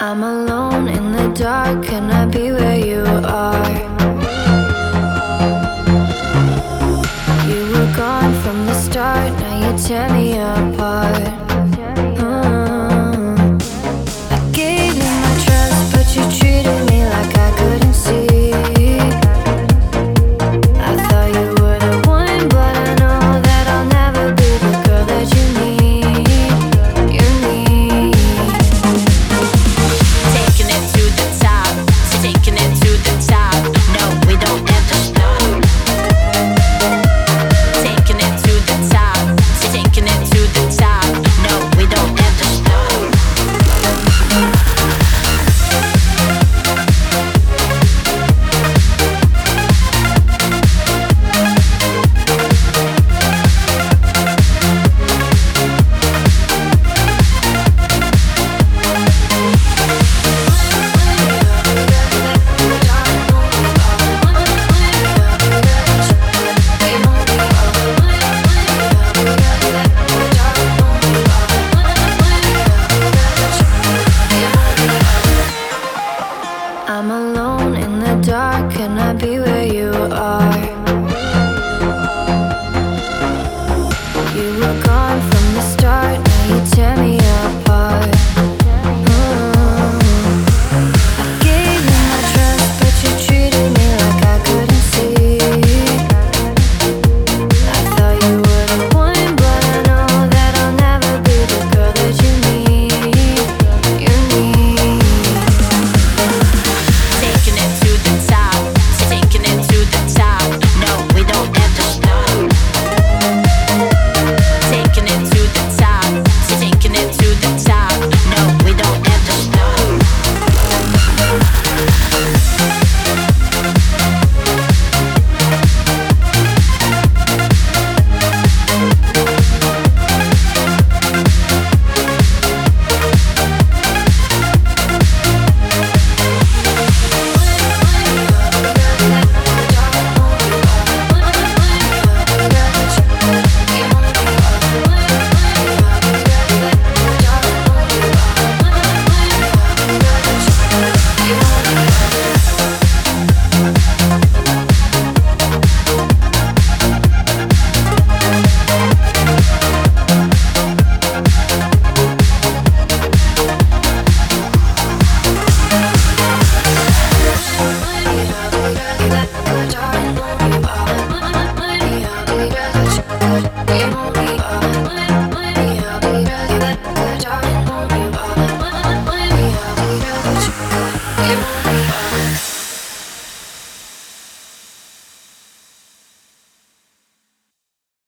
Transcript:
I'm alone in the dark, can I be where you are? You were gone from the start, now you tear me apart. dark, and I be